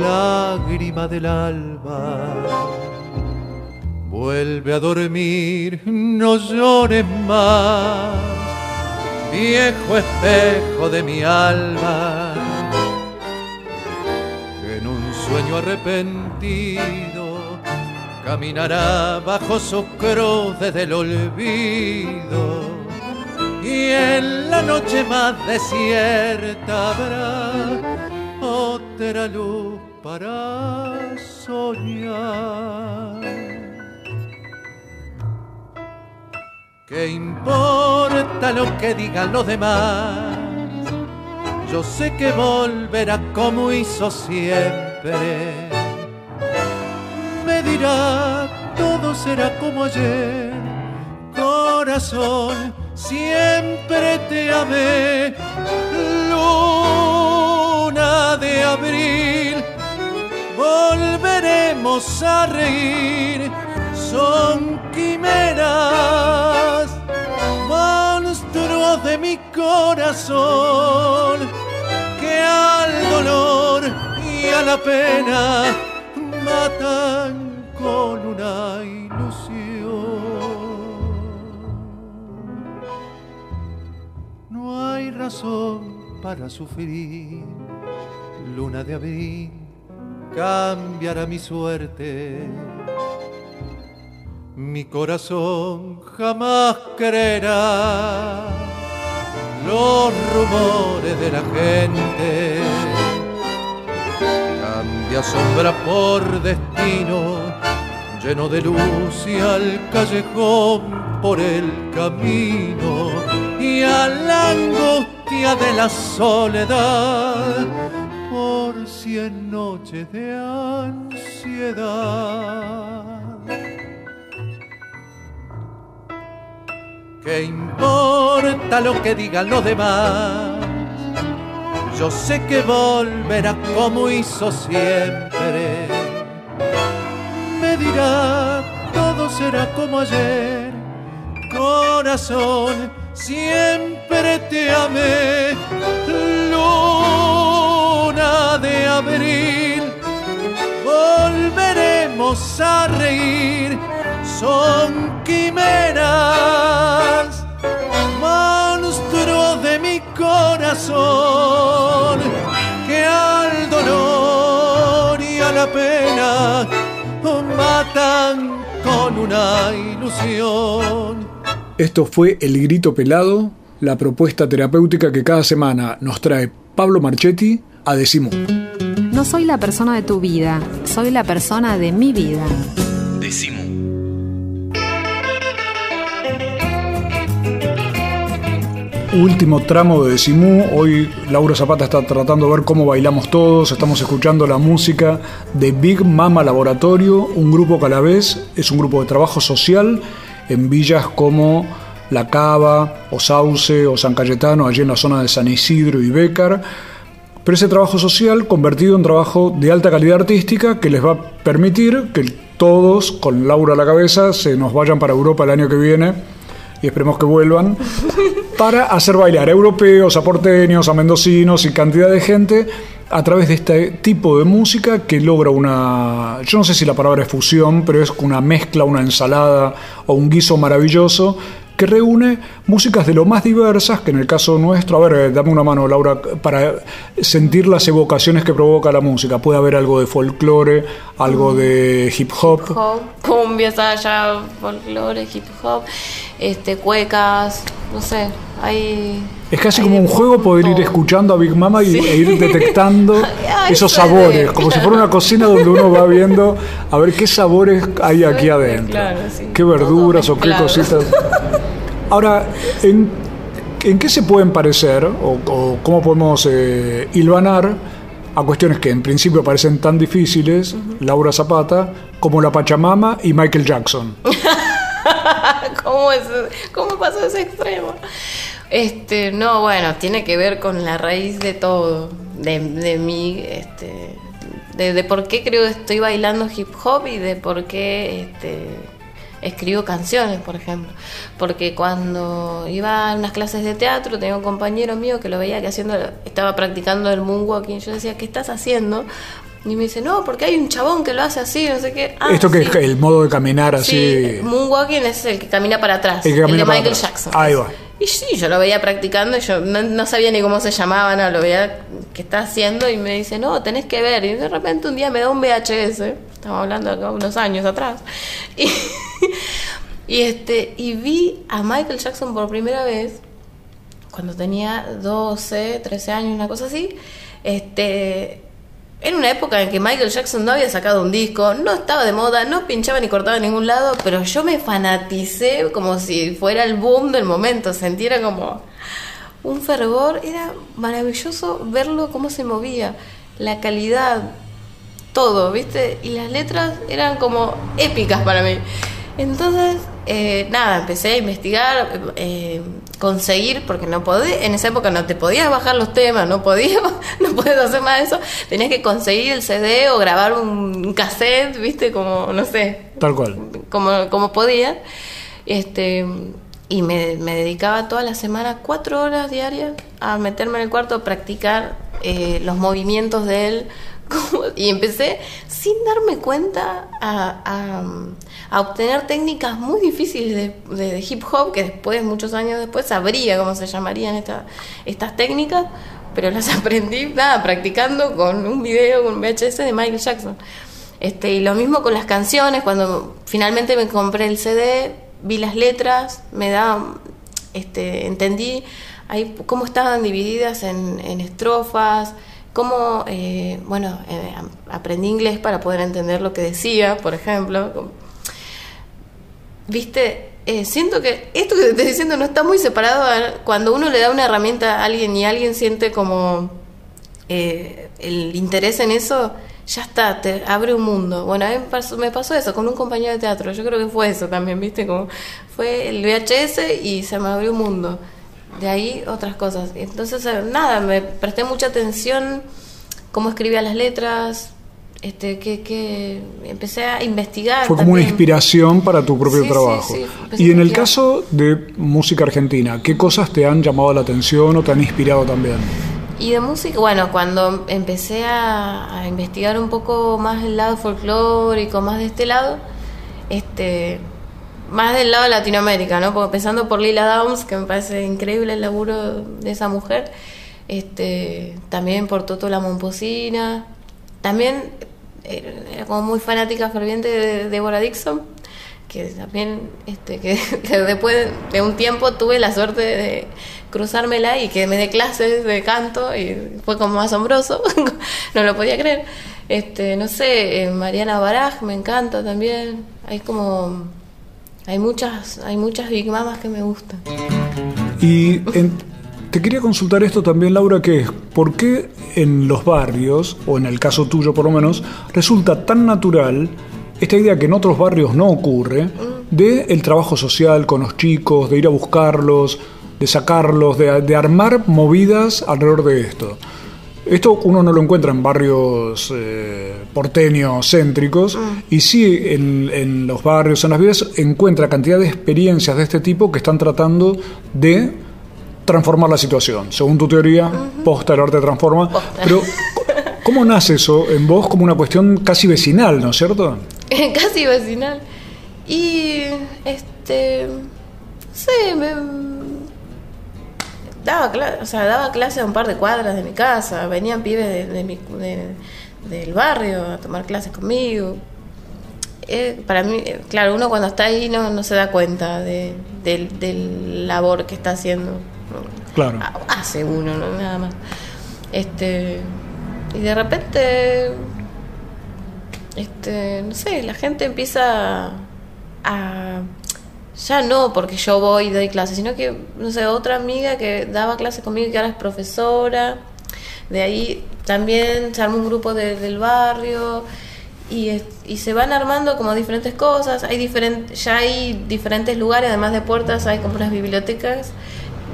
lágrima del alba. Vuelve a dormir, no llores más, viejo espejo de mi alma. En un sueño arrepentido caminará bajo su cruz desde el olvido y en la noche más desierta habrá otra luz para soñar. ¿Qué importa lo que digan los demás? Yo sé que volverá como hizo siempre. Me dirá, todo será como ayer, corazón siempre te amé, luna de abril, volveremos a reír, son quimeras, monstruos de mi corazón, que al dolor y a la pena matan con una ilusión. Para sufrir. Luna de abril cambiará mi suerte. Mi corazón jamás creerá los rumores de la gente. Cambia sombra por destino, lleno de luz y al callejón por el camino y a la angustia de la soledad por cien noches de ansiedad. ¿Qué importa lo que digan los demás? Yo sé que volverá como hizo siempre. Me dirá, todo será como ayer, corazón siempre te amé, luna de abril, volveremos a reír, son quimeras, monstruos de mi corazón, que al dolor y a la pena matan con una ilusión. Esto fue El Grito Pelado, la propuesta terapéutica que cada semana nos trae Pablo Marchetti a Decimo. No soy la persona de tu vida, soy la persona de mi vida. Decimo. Último tramo de Decimú. Hoy Laura Zapata está tratando de ver cómo bailamos todos. Estamos escuchando la música de Big Mama Laboratorio, un grupo que a la vez es un grupo de trabajo social en villas como La Cava, o Sauce, o San Cayetano, allí en la zona de San Isidro y Bécar. Pero ese trabajo social convertido en trabajo de alta calidad artística que les va a permitir que todos, con Laura a la cabeza, se nos vayan para Europa el año que viene y esperemos que vuelvan, <laughs> para hacer bailar a europeos, a porteños, a mendocinos y cantidad de gente a través de este tipo de música que logra una, yo no sé si la palabra es fusión, pero es una mezcla, una ensalada o un guiso maravilloso que reúne músicas de lo más diversas, que en el caso nuestro, a ver, eh, dame una mano Laura, para sentir las evocaciones que provoca la música. Puede haber algo de folclore, algo de hip hop. Hip hop, folclore, hip hop, este, cuecas, no sé, hay... Es casi como un juego poder ir escuchando a Big Mama y, e ir detectando <laughs> esos sabores, como si fuera una cocina donde uno va viendo a ver qué sabores hay aquí adentro, qué verduras o qué cositas. Ahora, ¿en, ¿en, qué se pueden parecer o, o cómo podemos eh, hilvanar a cuestiones que en principio parecen tan difíciles, Laura Zapata, como la Pachamama y Michael Jackson? <laughs> ¿Cómo, es, ¿Cómo pasó ese extremo? Este, no, bueno, tiene que ver con la raíz de todo, de, de mí, este, de, por qué creo que estoy bailando hip hop y de por qué este, escribo canciones, por ejemplo. Porque cuando iba a unas clases de teatro, tenía un compañero mío que lo veía que haciendo, estaba practicando el moonwalking. Yo decía, ¿qué estás haciendo? Y me dice, no, porque hay un chabón que lo hace así, no sé qué. Ah, Esto que es el modo de caminar así. Sí, moonwalking es el que camina para atrás. El, de Michael Jackson. Ahí va. Y sí, yo lo veía practicando y yo no, sabía ni cómo se llamaba, no, lo veía que está haciendo y me dice, no, tenés que ver. Y de repente un día me da un VHS, estamos hablando de unos años atrás, y, <laughs> y, este, y vi a Michael Jackson por primera vez cuando tenía 12, 13 años, una cosa así. Este, en una época en que Michael Jackson no había sacado un disco, no estaba de moda, no pinchaba ni cortaba en ningún lado, pero yo me fanaticé como si fuera el boom del momento, sentía como un fervor, era maravilloso verlo cómo se movía, la calidad, todo, ¿viste? Y las letras eran como épicas para mí. Entonces, eh, nada, empecé a investigar, eh, conseguir, porque no podía, en esa época no te podías bajar los temas, no podías, <laughs> no podías hacer más de eso, tenías que conseguir el CD o grabar un cassette, viste, como, no sé. Tal cual. Como, como podía. Este, y me, me, dedicaba toda la semana, cuatro horas diarias, a meterme en el cuarto a practicar eh, los movimientos de él <laughs> y empecé sin darme cuenta a, a, obtener técnicas muy difíciles de, hip hop que después, muchos años después, sabría cómo se llamarían estas técnicas, pero las <laughs> aprendí nada, practicando con un video, con VHS de Michael Jackson. Este, y lo mismo con las canciones, cuando finalmente me compré el CD, vi las letras, me da, este, entendí ahí cómo estaban divididas en, en estrofas, cómo, eh, bueno, eh, aprendí inglés para poder entender lo que decía, por ejemplo. Viste, eh, siento que esto que te estoy diciendo no está muy separado cuando uno le da una herramienta a alguien y alguien siente como el interés en eso, ya está, te abre un mundo. Bueno, a mí me pasó, eso con un compañero de teatro, yo creo que fue eso también, viste, como fue el VHS y se me abrió un mundo de ahí otras cosas. Entonces, eh, nada, me presté mucha atención cómo escribía las letras, este, que, que empecé a investigar. Fue como una inspiración para tu propio trabajo. y en el caso de música argentina, ¿qué cosas te han llamado la atención o te han inspirado también? Y de música, bueno, cuando empecé a, a investigar un poco más el lado folclórico, más de este lado, este más del lado de Latinoamérica, ¿no? Porque empezando por Lila Downs, que me parece increíble el laburo de esa mujer, este, también por Toto la Momposina, también era como muy fanática ferviente de Deborah Dixon, que también, este, que, <laughs> después de un tiempo tuve la suerte de cruzármela y que me dé clases de canto y fue como asombroso, <laughs> no lo podía creer. Este, no sé, eh, Mariana Baraj me encanta también, hay como hay muchas, hay muchas Big Mamas que me gustan. Te quería consultar esto también, Laura, que es, ¿por qué en los barrios, o en el caso tuyo por lo menos, resulta tan natural esta idea que en otros barrios no ocurre, de el trabajo social con los chicos, de ir a buscarlos, de sacarlos, de, armar movidas alrededor de esto? Esto uno no lo encuentra en barrios eh, porteños céntricos y sí en, los barrios, en las vidas, encuentra cantidad de experiencias de este tipo que están tratando de transformar la situación. Según tu teoría, posta el arte transforma. Pero, ¿cómo nace eso en vos como una cuestión casi vecinal, ¿no es cierto? <laughs> casi vecinal. Y, este, sí, me daba, o sea, daba clase a un par de cuadras de mi casa, venían pibes de, mi, del barrio a tomar clases conmigo. eh, para mí, eh, claro, uno cuando está ahí no, no se da cuenta de, del, del labor que está haciendo. Claro. Hace uno, ¿no? nada más. Este, y de repente, este, no sé, la gente empieza a ya no porque yo voy y doy clases, sino que, no sé, otra amiga que daba clases conmigo y que ahora es profesora, de ahí también se armó un grupo de- del barrio y, y se van armando como diferentes cosas, hay diferentes, ya hay diferentes lugares, además de puertas, hay como unas bibliotecas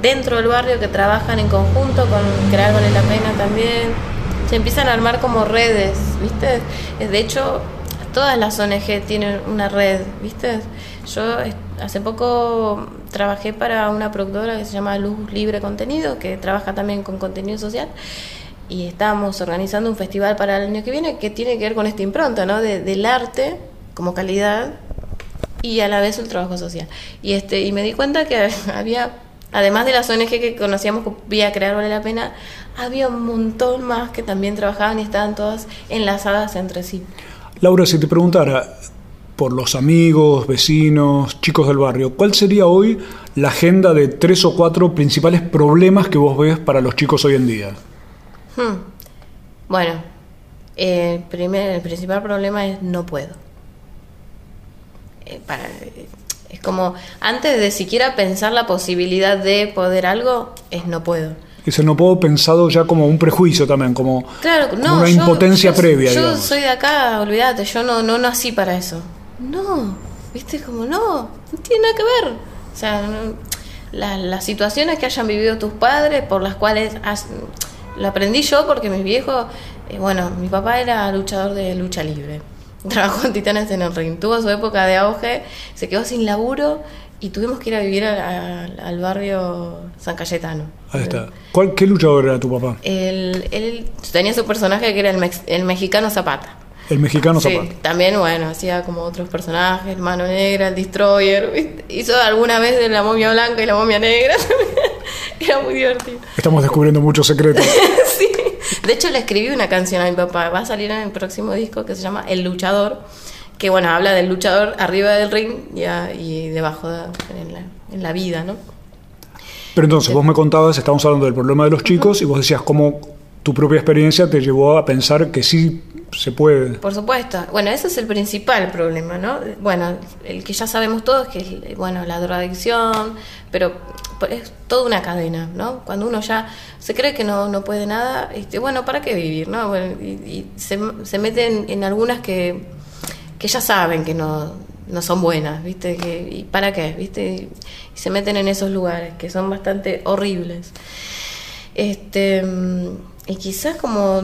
dentro del barrio que trabajan en conjunto con Crear Vale la Pena también, se empiezan a armar como redes, ¿viste? De hecho, todas las ONG tienen una red, ¿viste? Yo eh, hace poco trabajé para una productora que se llama Luz Libre Contenido, que trabaja también con contenido social, y estábamos organizando un festival para el año que viene que tiene que ver con esta impronta, ¿no? De- del arte como calidad y a la vez el trabajo social. Y este y me di cuenta que <laughs> había, además de las ONG que conocíamos vía Crear Vale la Pena, había un montón más que también trabajaban y estaban todas enlazadas entre sí. Laura, si te preguntara por los amigos, vecinos, chicos del barrio, ¿cuál sería hoy la agenda de tres o cuatro principales problemas que vos ves para los chicos hoy en día? Hmm. Bueno, el, primer, el principal problema es no puedo. Eh, para, es como, antes de siquiera pensar la posibilidad de poder algo, es no puedo. Ese no puedo pensado ya como un prejuicio también, como, Claro, como no, una yo- impotencia yo- previa, Yo digamos. soy de acá, olvídate, yo no, no nací para eso. No, viste, como no, no tiene nada que ver. O sea, no- la- las situaciones que hayan vivido tus padres, por las cuales has- lo aprendí yo porque mis viejos, eh, bueno, mi papá era luchador de lucha libre. <laughs> Trabajó en Titanes en el Ring. Tuvo su época de auge, se quedó sin laburo y tuvimos que ir a vivir a- a- al barrio San Cayetano. Ahí está. ¿Cuál, ¿Qué luchador era tu papá? Él, él tenía su personaje que era el, mex- el mexicano Zapata. El mexicano Sí, Zapata. también, bueno, hacía como otros personajes, Mano Negra, el Destroyer. ¿viste? Hizo alguna vez de la momia blanca y la momia negra. <laughs> era muy divertido. Estamos descubriendo muchos secretos. <laughs> sí. <laughs> De hecho, le escribí una canción a mi papá. Va a salir en el próximo disco que se llama El Luchador. Que, bueno, habla del luchador arriba del ring y, a- y debajo de, en, la, en la vida, ¿no? Pero entonces, vos me contabas, estábamos hablando del problema de los chicos y vos decías cómo tu propia experiencia te llevó a pensar que sí se puede. Por supuesto. Bueno, ese es el principal problema, ¿no? Bueno, el que ya sabemos todos que es, bueno, la drogadicción, pero es toda una cadena, ¿no? Cuando uno ya se cree que no, no puede nada, este, bueno, ¿para qué vivir, no? Y, se, se meten en algunas que, que ya saben que no, no son buenas, ¿viste? ¿Y para qué? ¿Viste? Y se meten en esos lugares que son bastante horribles. Este, y quizás como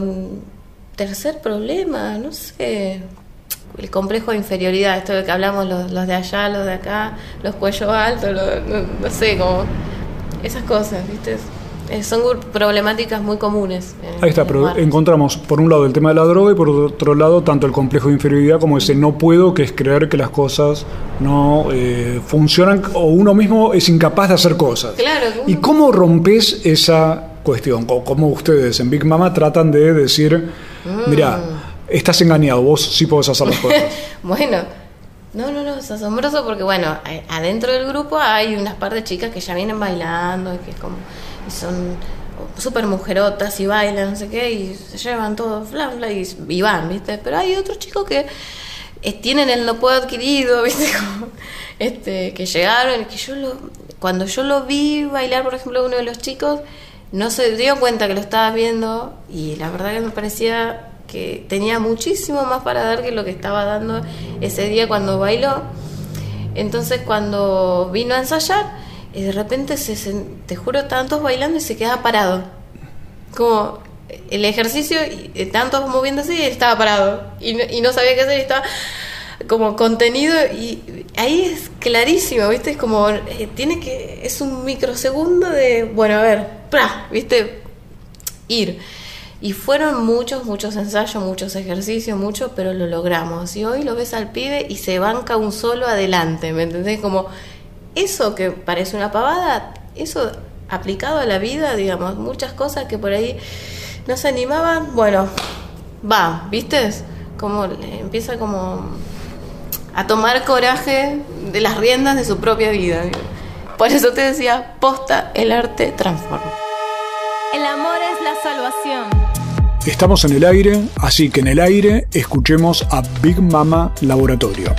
tercer problema, no sé, el complejo de inferioridad, esto de que hablamos los, los de allá, los de acá, los cuellos altos, los- no, no sé, como esas cosas, ¿viste? Eh, son problemáticas muy comunes. en- Ahí está, en pero encontramos por un lado el tema de la droga y por otro lado tanto el complejo de inferioridad como ese no puedo, que es creer que las cosas no eh, funcionan o uno mismo es incapaz de hacer cosas. Claro, ¿Y cómo rompes esa cuestión? Cómo ustedes en Big Mama tratan de decir, Mm. mira, estás engañado, vos sí podés hacer las cosas. <laughs> Bueno, no, no, no, es asombroso porque, bueno, adentro del grupo hay unas par de chicas que ya vienen bailando y que es como, y son súper mujerotas y bailan, no sé qué, y se llevan todo flan, flan, y, y van, ¿viste? Pero hay otros chicos que eh, tienen el no puedo adquirido, <laughs> ¿viste? Este, que llegaron, que yo lo, cuando yo lo vi bailar, por ejemplo, uno de los chicos, no se dio cuenta que lo estaba viendo y la verdad que me parecía que tenía muchísimo más para dar que lo que estaba dando ese día cuando bailó. Entonces cuando vino a ensayar, y de repente se, te juro, tantos bailando y se quedaba parado. Como el ejercicio, y eh, tantos moviéndose y estaba parado. Y no, y no sabía qué hacer y estaba como contenido y ahí es clarísimo, ¿viste? Es como, eh, tiene que, es un microsegundo de, bueno, a ver, ¡pra! ¿viste? Ir. Y fueron muchos, muchos ensayos, muchos ejercicios, mucho, pero lo logramos. Y hoy lo ves al pibe y se banca un solo adelante, ¿me entendés? Como eso que parece una pavada, eso aplicado a la vida, digamos, muchas cosas que por ahí no se animaban, bueno, va, ¿viste? Como empieza como a tomar coraje de las riendas de su propia vida. Por eso te decía, posta, el arte transforma. El amor es la salvación. Estamos en el aire, así que en el aire escuchemos a Big Mama Laboratorio.